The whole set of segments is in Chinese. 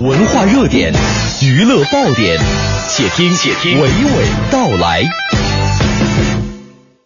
文化热点、娱乐爆点，且听且听娓娓道来。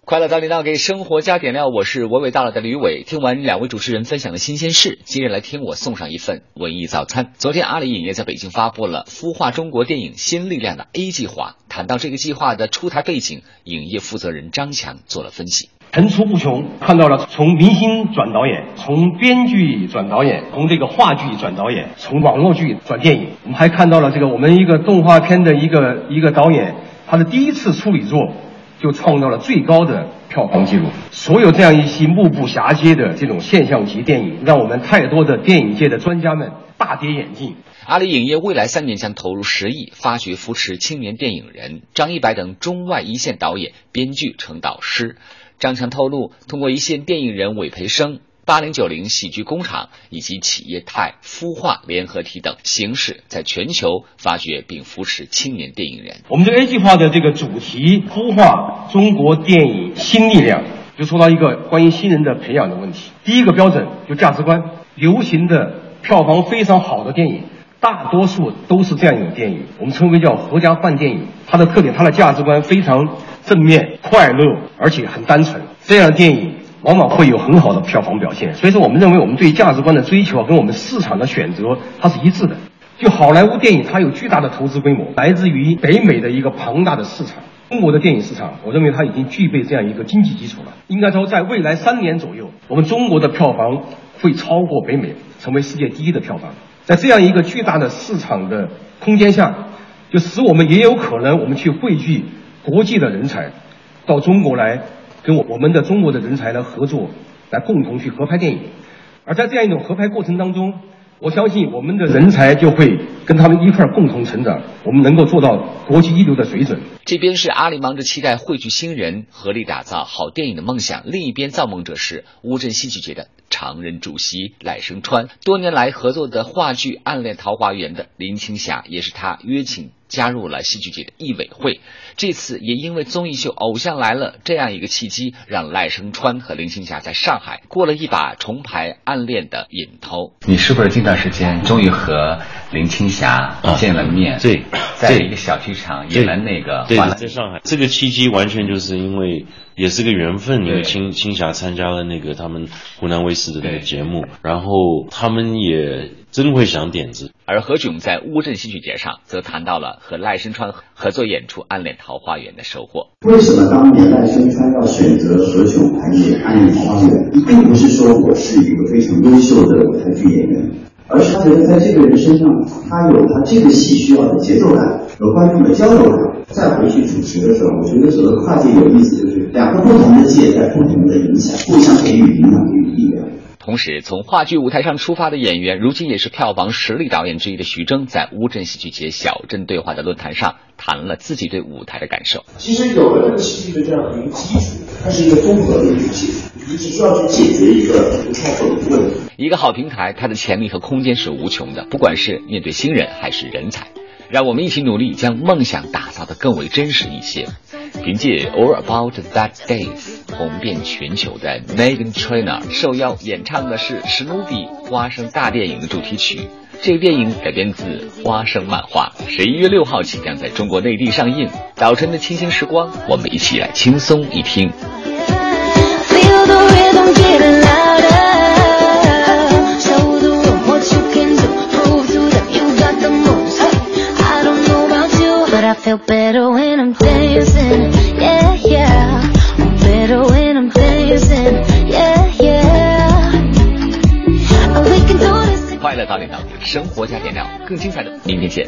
快乐早点到，给生活加点料。我是娓娓道来的吕伟。听完两位主持人分享的新鲜事，今日来听我送上一份文艺早餐。昨天，阿里影业在北京发布了孵化中国电影新力量的 A 计划。谈到这个计划的出台背景，影业负责人张强做了分析。层出不穷，看到了从明星转导演，从编剧转导演，从这个话剧转导演，从网络剧转电影。我们还看到了这个我们一个动画片的一个一个导演，他的第一次处理作。就创造了最高的票房记录。所有这样一些目不暇接的这种现象级电影，让我们太多的电影界的专家们大跌眼镜。阿里影业未来三年将投入十亿，发掘扶持青年电影人，张一白等中外一线导演、编剧成导师。张强透露，通过一线电影人韦培生。八零九零喜剧工厂以及企业态孵化联合体等形式，在全球发掘并扶持青年电影人。我们这 A 计划的这个主题孵化中国电影新力量，就说到一个关于新人的培养的问题。第一个标准就价值观，流行的票房非常好的电影，大多数都是这样一种电影，我们称为叫合家欢电影。它的特点，它的价值观非常正面、快乐，而且很单纯。这样的电影。往往会有很好的票房表现，所以说我们认为我们对价值观的追求跟我们市场的选择它是一致的。就好莱坞电影，它有巨大的投资规模，来自于北美的一个庞大的市场。中国的电影市场，我认为它已经具备这样一个经济基础了。应该说，在未来三年左右，我们中国的票房会超过北美，成为世界第一的票房。在这样一个巨大的市场的空间下，就使我们也有可能我们去汇聚国际的人才到中国来。跟我我们的中国的人才来合作，来共同去合拍电影，而在这样一种合拍过程当中，我相信我们的人才就会跟他们一块儿共同成长，我们能够做到国际一流的水准。这边是阿里忙着期待汇聚新人，合力打造好电影的梦想，另一边造梦者是乌镇戏剧节的常任主席赖声川，多年来合作的话剧《暗恋桃花源》的林青霞，也是他约请。加入了戏剧节的艺委会，这次也因为综艺秀《偶像来了》这样一个契机，让赖声川和林青霞在上海过了一把重排暗恋的瘾头。你是不是近段时间终于和林青霞见了面？对，在一个小剧场演了那个。对，在上海，这个契机完全就是因为也是个缘分，因为青青霞参加了那个他们湖南卫视的那个节目，然后他们也。真会想点子，而何炅在乌镇戏剧节上则谈到了和赖声川合作演出《暗恋桃花源》的收获。为什么当年赖声川要选择何炅来演《暗恋桃花源》？并不是说我是一个非常优秀的舞台剧演员，而是他觉得在这个人身上，他有他这个戏需要的节奏感和观众的交流感。再回去主持的时候，我觉得所谓跨界有意思，就是两个不同的界在不同的影响，互相给予影响力力量。同时，从话剧舞台上出发的演员，如今也是票房实力导演之一的徐峥，在乌镇戏剧节小镇对话的论坛上谈了自己对舞台的感受。其实有了这个戏剧的这样的一个基础，它是一个综合的一个基础，你只需要去解决一个不太懂的问题。一个好平台，它的潜力和空间是无穷的，不管是面对新人还是人才，让我们一起努力，将梦想打造的更为真实一些。凭借《All About That Days》红遍全球的 Megan Trainor 受邀演唱的是史努比花生大电影的主题曲。这个电影改编自花生漫画，十一月六号即将在中国内地上映。早晨的清新时光，我们一起来轻松一听。Feel better when I'm dancing, yeah, yeah. I'm better when I'm dancing, yeah, yeah. We can do this. 快乐早点到，生活加点料，更精彩的明天见。